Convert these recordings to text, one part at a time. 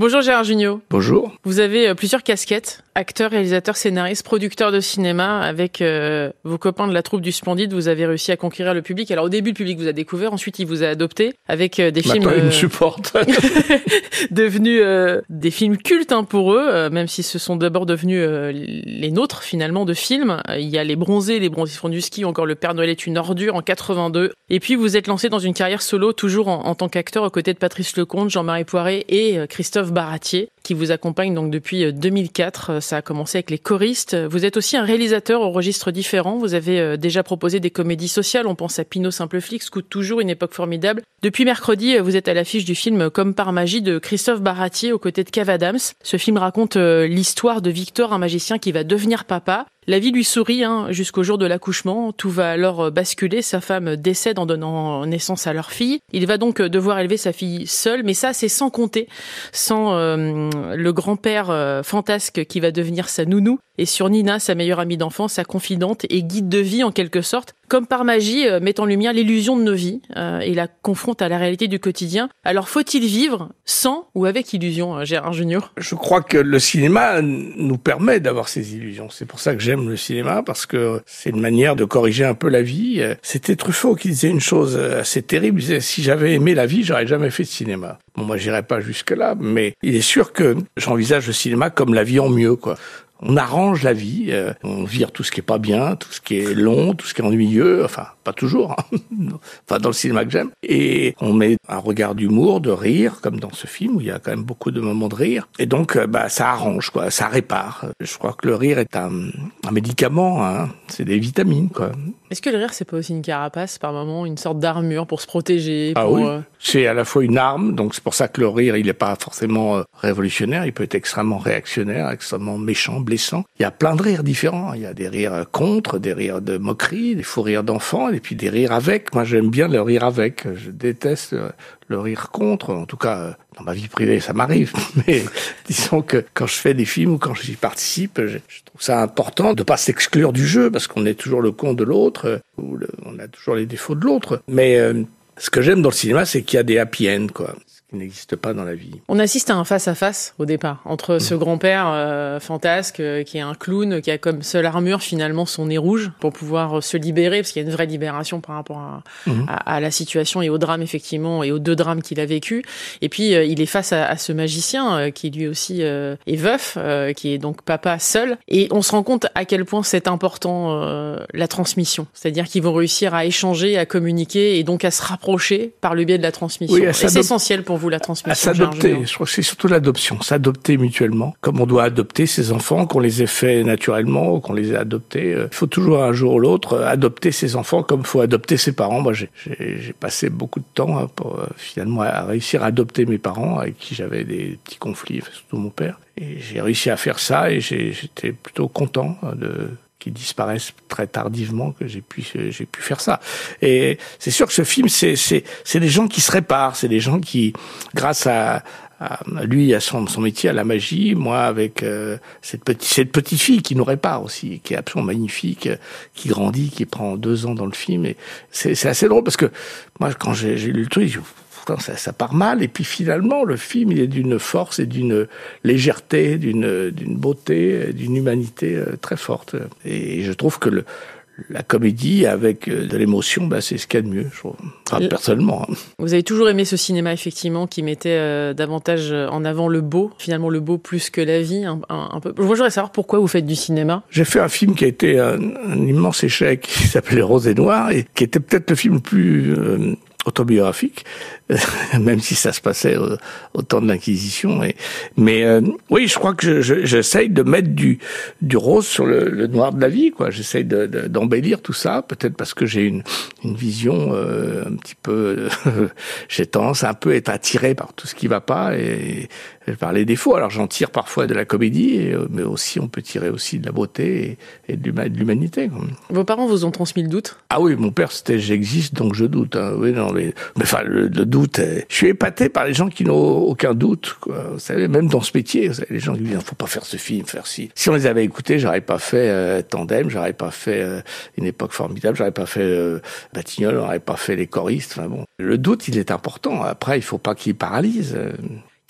Bonjour Gérard Jugnot. Bonjour. Vous avez euh, plusieurs casquettes, acteur, réalisateur, scénariste, producteur de cinéma. Avec euh, vos copains de la troupe du Splendide, vous avez réussi à conquérir le public. Alors au début, le public vous a découvert, ensuite il vous a adopté avec euh, des films... Il me supporte. devenus des films cultes hein, pour eux, même si ce sont d'abord devenus les nôtres finalement de films. Il y a Les Bronzés, Les Bronzés font du ski, ou encore Le Père Noël est une ordure en 82. Et puis vous êtes lancé dans une carrière solo, toujours en, en tant qu'acteur aux côtés de Patrice Lecomte, Jean-Marie Poiré et Christophe Baratier, qui vous accompagne donc depuis 2004. Euh, Ça a commencé avec les choristes. Vous êtes aussi un réalisateur au registre différent. Vous avez euh, déjà proposé des comédies sociales. On pense à Pinot Simple Flic, Scout toujours, une époque formidable. Depuis mercredi, euh, vous êtes à l'affiche du film Comme par magie de Christophe Baratier aux côtés de Kev Adams. Ce film raconte l'histoire de Victor, un magicien qui va devenir papa. La vie lui sourit hein, jusqu'au jour de l'accouchement. Tout va alors basculer. Sa femme décède en donnant naissance à leur fille. Il va donc devoir élever sa fille seul, mais ça, c'est sans compter, sans euh, le grand-père euh, fantasque qui va devenir sa nounou, et sur Nina, sa meilleure amie d'enfance, sa confidente et guide de vie en quelque sorte, comme par magie, euh, met en lumière l'illusion de nos vies et la confronte à la réalité du quotidien. Alors faut-il vivre sans ou avec illusion, Gérard Junior? Je crois que le cinéma nous permet d'avoir ces illusions. C'est pour ça que j'aime le cinéma, parce que c'est une manière de corriger un peu la vie. C'était Truffaut qui disait une chose assez terrible, il disait, si j'avais aimé la vie, j'aurais jamais fait de cinéma. Bon, moi, j'irai pas jusque-là, mais il est sûr que j'envisage le cinéma comme la vie en mieux, quoi on arrange la vie, euh, on vire tout ce qui est pas bien, tout ce qui est long, tout ce qui est ennuyeux, enfin pas toujours, hein. enfin dans le cinéma que j'aime, et on met un regard d'humour, de rire, comme dans ce film où il y a quand même beaucoup de moments de rire, et donc euh, bah ça arrange quoi, ça répare. Je crois que le rire est un, un médicament, hein. c'est des vitamines quoi. Est-ce que le rire c'est pas aussi une carapace par moment, une sorte d'armure pour se protéger Ah oui, euh, c'est à la fois une arme, donc c'est pour ça que le rire il n'est pas forcément révolutionnaire, il peut être extrêmement réactionnaire, extrêmement méchant blessant. Il y a plein de rires différents. Il y a des rires contre, des rires de moquerie, des faux rires d'enfants, et puis des rires avec. Moi, j'aime bien le rire avec. Je déteste le rire contre. En tout cas, dans ma vie privée, ça m'arrive. Mais disons que quand je fais des films ou quand j'y participe, je, trouve ça important de pas s'exclure du jeu parce qu'on est toujours le con de l'autre ou le, on a toujours les défauts de l'autre. Mais euh, ce que j'aime dans le cinéma, c'est qu'il y a des happy end, quoi qui n'existe pas dans la vie. On assiste à un face-à-face au départ entre ce grand-père euh, fantasque euh, qui est un clown, qui a comme seule armure finalement son nez rouge pour pouvoir se libérer, parce qu'il y a une vraie libération par rapport à, Mhm. à, à la situation et au drame effectivement, et aux deux drames qu'il a vécu. Et puis euh, il est face à, à ce magicien euh, qui lui aussi euh, est veuf, euh, qui est donc papa seul. Et on se rend compte à quel point c'est important euh, la transmission, c'est-à-dire qu'ils vont réussir à échanger, à communiquer et donc à se rapprocher par le biais de la transmission. Oui, et c'est essentiel pour vous la À transmission. S'adopter, je crois que c'est surtout l'adoption, s'adopter mutuellement, comme on doit adopter ses enfants, qu'on les ait faits naturellement, ou qu'on les ait adoptés. Euh, Il faut toujours un jour ou l'autre euh, adopter ses enfants comme il faut adopter ses parents. Moi, j'ai- passé beaucoup de temps hein, pour euh, finalement à réussir à adopter mes parents, avec qui j'avais des petits conflits, surtout mon père. Et j'ai réussi à faire ça, et j'étais plutôt content hein, de qu'ils disparaissent très tardivement que j'ai pu j'ai pu faire ça. Et c'est sûr que ce film c'est c'est c'est des gens qui se réparent c'est des gens qui grâce à, lui à son, son métier à la magie moi avec euh, cette petite cette petite fille qui nous répare aussi qui est absolument magnifique qui grandit qui prend deux ans dans le film. Et c'est c'est assez drôle parce que moi quand j'ai lu le truc je, ça, ça part mal et puis finalement le film il est d'une force et d'une légèreté d'une d'une beauté d'une humanité euh, très forte et je trouve que le la comédie avec euh, de l'émotion, bah, c'est ce qu'il y a de mieux, je trouve. Enfin, Le- personnellement. hein. Vous avez toujours aimé ce cinéma, effectivement, qui mettait euh, davantage en avant le beau, finalement le beau plus que la vie, un, un- un peu. Je voudrais savoir pourquoi vous faites du cinéma. J'ai fait un film qui a été un, un immense échec, qui s'appelait Rose et Noir, et qui était peut-être le film le plus euh, autobiographique, même si ça se passait au, au temps de l'Inquisition. Mais euh, oui, je crois que je- je- j'essaye de mettre du, du rose sur le, le noir de la vie. quoi. J'essaye de- de- d'embellir tout ça, peut-être parce que j'ai une, une vision euh, un petit peu... j'ai tendance à un peu être attiré par tout ce qui va pas et, et par les défauts. Alors j'en tire parfois de la comédie, et, euh, mais aussi on peut tirer aussi de la beauté et, et de l'huma- de l'humanité. Vos parents vous ont transmis le doute? Ah oui, mon père, c'était j'existe, donc je doute. Hein. Oui, non, mais, mais enfin, le, le doute. Euh, Je suis épaté par les gens qui n'ont aucun doute. Quoi. Vous savez, même dans ce métier, les gens qui disent faut pas faire ce film, faire ci. Si on les avait écoutés, j'aurais pas fait euh, Tandem, j'aurais pas fait euh, une époque formidable, j'aurais pas fait euh, Batignolles, j'aurais pas fait les choristes. Enfin bon, le doute, il est important. Après, il faut pas qu'il paralyse.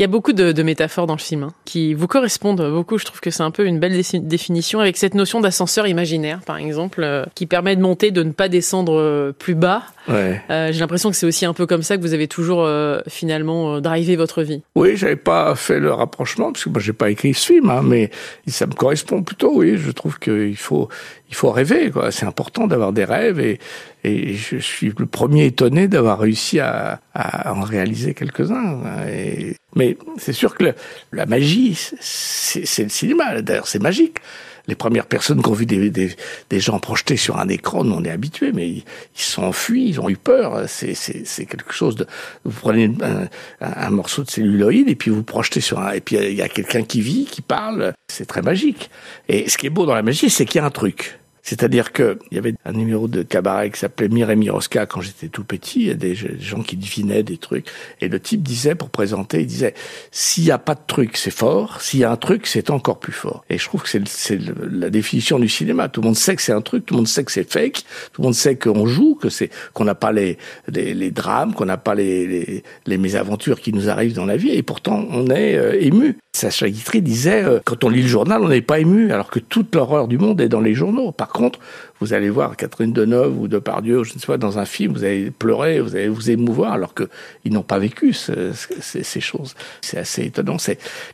Il y a beaucoup de, de métaphores dans le film hein, qui vous correspondent beaucoup. Je trouve que c'est un peu une belle définition avec cette notion d'ascenseur imaginaire, par exemple, euh, qui permet de monter, de ne pas descendre euh, plus bas. Ouais. Euh, J'ai l'impression que c'est aussi un peu comme ça que vous avez toujours euh, finalement drivé votre vie. Oui, j'avais pas fait le rapprochement parce que moi j'ai pas écrit ce film, hein, mais ça me correspond plutôt. Oui, je trouve qu'il faut il faut rêver. C'est important d'avoir des rêves et, et je suis le premier étonné d'avoir réussi à, à en réaliser quelques-uns. Et... Mais c'est sûr que le- la magie, c'est le cinéma. D'ailleurs, c'est magique. Les premières personnes qui ont vu des, des, des gens projetés sur un écran, nous on est habitués, mais ils sont enfuis, ils ont eu peur. C'est quelque chose de. Vous prenez un, un, morceau de celluloïd et puis vous projetez sur un. Et puis il y a quelqu'un qui vit, qui parle. C'est très magique. Et ce qui est beau dans la magie, c'est qu'il y a un truc. C'est-à-dire que il y avait un numéro de cabaret qui s'appelait Mireille Miroska quand j'étais tout petit. Il y a des gens qui devinaient des trucs. Et le type disait, pour présenter, il disait, s'il n'y a pas de truc, c'est fort. S'il y a un truc, c'est encore plus fort. Et je trouve que c'est la définition du cinéma. Tout le monde sait que c'est un truc. Tout le monde sait que c'est fake. Tout le monde sait qu'on joue, que c'est qu'on n'a pas les, les, les drames, qu'on n'a pas les, les, les mésaventures qui nous arrivent dans la vie. Et pourtant, on est euh, ému. Sacha Guitry disait, euh, quand on lit le journal, on n'est pas ému, alors que toute l'horreur du monde est dans les journaux. Contre, vous allez voir Catherine Deneuve ou Depardieu, je ne sais pas, dans un film, vous allez pleurer, vous allez vous émouvoir, alors que ils n'ont pas vécu ce- ce- ces choses. C'est assez étonnant.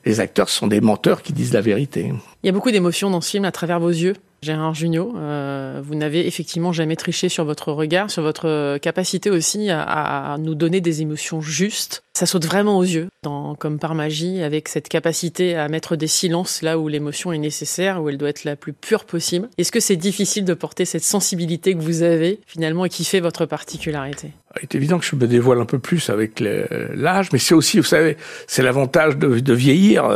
Les acteurs sont des menteurs qui disent la vérité. Il y a beaucoup d'émotions dans ce film à travers vos yeux. Gérard Jugnot, euh, vous n'avez effectivement jamais triché sur votre regard, sur votre euh, capacité aussi à, nous donner des émotions justes. Ça saute vraiment aux yeux, comme par magie, avec cette capacité à mettre des silences là où l'émotion est nécessaire, où elle doit être la plus pure possible. Est-ce que c'est difficile de porter cette sensibilité que vous avez finalement et qui fait votre particularité? Il est évident que je me dévoile un peu plus avec le- l'âge, mais c'est aussi, vous savez, c'est l'avantage de vieillir.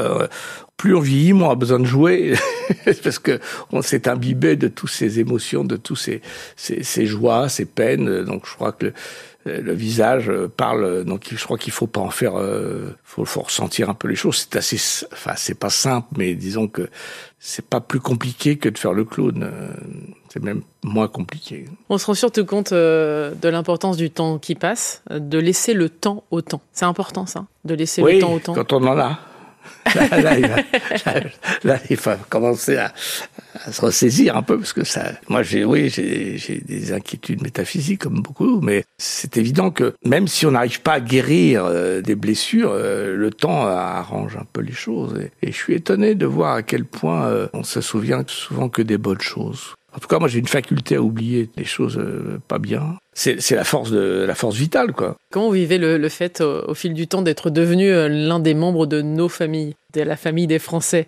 Plus on vieillit, moins on a besoin de jouer, parce que on s'est imbibé de toutes ces émotions, de tous ces, ces, ces joies, ces peines. Donc je crois que le, le visage euh, parle. Donc je crois qu'il faut pas en faire. Euh, faut, faut ressentir un peu les choses. C'est assez, enfin c'est pas simple, mais disons que c'est pas plus compliqué que de faire le clown. C'est même moins compliqué. On se rend surtout compte euh, de l'importance du temps qui passe, de laisser le temps au temps. C'est important ça, de laisser oui, le temps au temps. quand on en a. Là, il va, là, il va commencer à, à se ressaisir un peu parce que ça. Moi, j'ai, oui, j'ai, j'ai des inquiétudes métaphysiques comme beaucoup, mais c'est évident que même si on n'arrive pas à guérir euh, des blessures, euh, le temps arrange un peu les choses. Et, et je suis étonné de voir à quel point euh, on se souvient souvent que des bonnes choses. En tout cas, moi, j'ai une faculté à oublier les choses euh, pas bien. C'est, la force de la force vitale, quoi. Comment vous vivez le, le fait au, au fil du temps d'être devenu euh, l'un des membres de nos familles, de la famille des Français?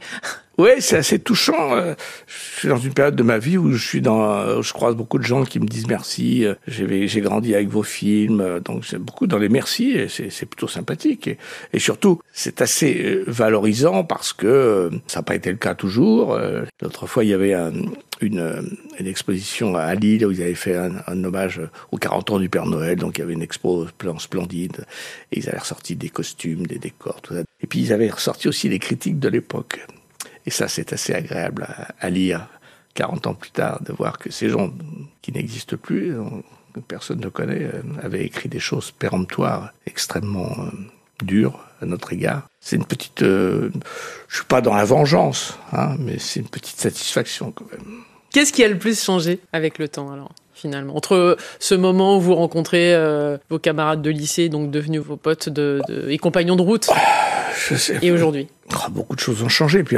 Oui, c'est assez touchant. euh, Je suis dans une période de ma vie où je suis dans, je croise beaucoup de gens qui me disent merci. euh, J'ai grandi avec vos films, euh, donc c'est beaucoup dans les merci c'est plutôt sympathique. Et, surtout, c'est assez valorisant parce que ça n'a pas été le cas toujours. L'autre fois, il y avait un- une, une exposition à Lille où ils avaient fait un, un hommage aux 40 ans du Père Noël, donc il y avait une expo splendide et ils avaient ressorti des costumes, des décors, tout ça. Et puis ils avaient ressorti aussi les critiques de l'époque. Et ça, c'est assez agréable à, à lire 40 ans plus tard, de voir que ces gens qui n'existent plus, que personne ne connaît, euh, avaient écrit des choses péremptoires, extrêmement euh, dures à notre égard. C'est une petite... euh, je suis pas dans la vengeance, hein, mais c'est une petite satisfaction quand même. Qu'est-ce qui a le plus changé avec le temps alors finalement? Entre ce moment où vous rencontrez euh, vos camarades de lycée, donc devenus vos potes de, de- et compagnons de route, Je sais et aujourd'hui Ah, beaucoup de choses ont changé. Puis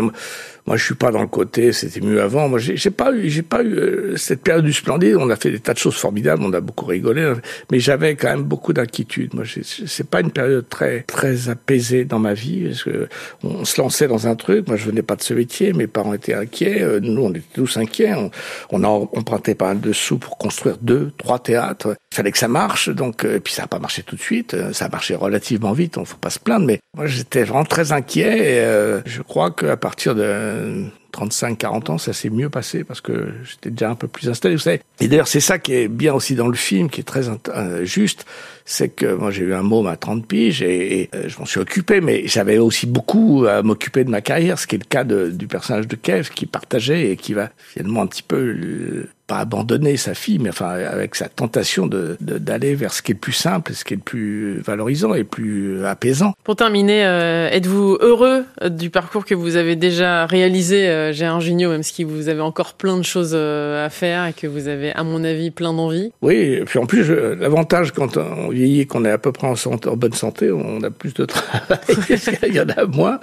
moi, je suis pas dans le côté c'était mieux avant. Moi, j'ai pas eu, j'ai pas eu euh, cette période du splendide. On a fait des tas de choses formidables, on a beaucoup rigolé, mais j'avais quand même beaucoup d'inquiétudes. Moi, c'est pas une période très très apaisée dans ma vie parce que on se lançait dans un truc. Moi, je venais pas de ce métier. Mes parents étaient inquiets. euh, Nous, on était tous inquiets. On, on a emprunté pas mal de sous pour construire deux, trois théâtres. Il fallait que ça marche. Donc, euh, et puis ça n'a pas marché tout de suite. Ça a marché relativement vite. On faut pas se plaindre. Mais moi, j'étais vraiment très inquiet. Et, euh, je crois qu'à partir de 35, 40 ans, ça s'est mieux passé parce que j'étais déjà un peu plus installé, vous savez. Et d'ailleurs, c'est ça qui est bien aussi dans le film, qui est très euh, juste, c'est que moi j'ai eu un môme à 30 piges et, et, euh, je m'en suis occupé, mais j'avais aussi beaucoup à m'occuper de ma carrière, ce qui est le cas de- du personnage de Kev qui partageait et qui va finalement un petit peu pas abandonner sa fille, mais enfin avec sa tentation de d'aller vers ce qui est le plus simple, ce qui est le plus valorisant et le plus apaisant. Pour terminer, euh, êtes-vous heureux du parcours que vous avez déjà réalisé, euh, Gérard Junio, même si vous avez encore plein de choses euh, à faire et que vous avez, à mon avis, plein d'envie? Oui, et puis en plus, l'avantage quand on vieillit, qu'on est à peu près en, en bonne santé, on a plus de travail, il y en a moins,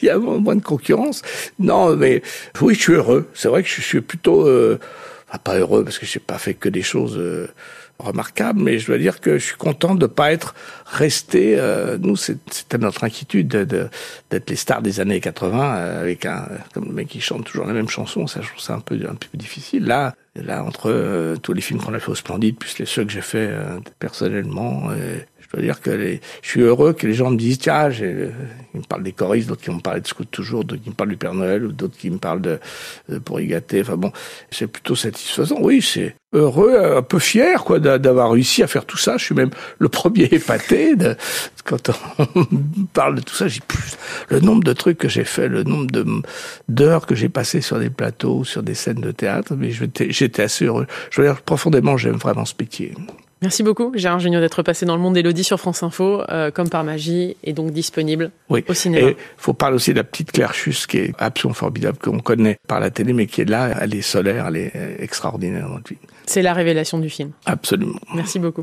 il y a moins de concurrence. Non, mais oui, je suis heureux. C'est vrai que je suis plutôt euh, pas heureux parce que j'ai pas fait que des choses euh, remarquables, mais je dois dire que je suis content de pas être resté. Euh, nous, c'était notre inquiétude d'être les stars des années 80 euh, avec un comme le mec qui chante toujours la même chanson. Ça, je trouve ça un peu un peu difficile. Là, là entre tous les films qu'on a fait au Splendide, plus les ceux que j'ai fait personnellement. Je dois dire que je suis heureux que les gens me disent tiens, ils me parlent des choristes, d'autres qui me parlent de Scout toujours, d'autres qui me parlent du Père Noël, ou d'autres qui me parlent de, de pour y gâter. Enfin bon, c'est plutôt satisfaisant. Oui, c'est heureux, un peu fier quoi d'avoir réussi à faire tout ça. Je suis même le premier épaté de, quand on parle de tout ça. J'ai plus le nombre de trucs que j'ai fait, le nombre de d'heures que j'ai passé sur des plateaux, sur des scènes de théâtre. Mais j'étais assez heureux. Je veux dire profondément, j'aime vraiment ce métier. Merci beaucoup, Gérard Junior, d'être passé dans le monde d'Elodie sur France Info, euh, comme par magie, et donc disponible au cinéma. Et faut parler aussi de la petite Claire Schuss, qui est absolument formidable, qu'on connaît par la télé, mais qui est là, elle est solaire, elle est extraordinaire dans le film. C'est la révélation du film. Absolument. Merci beaucoup.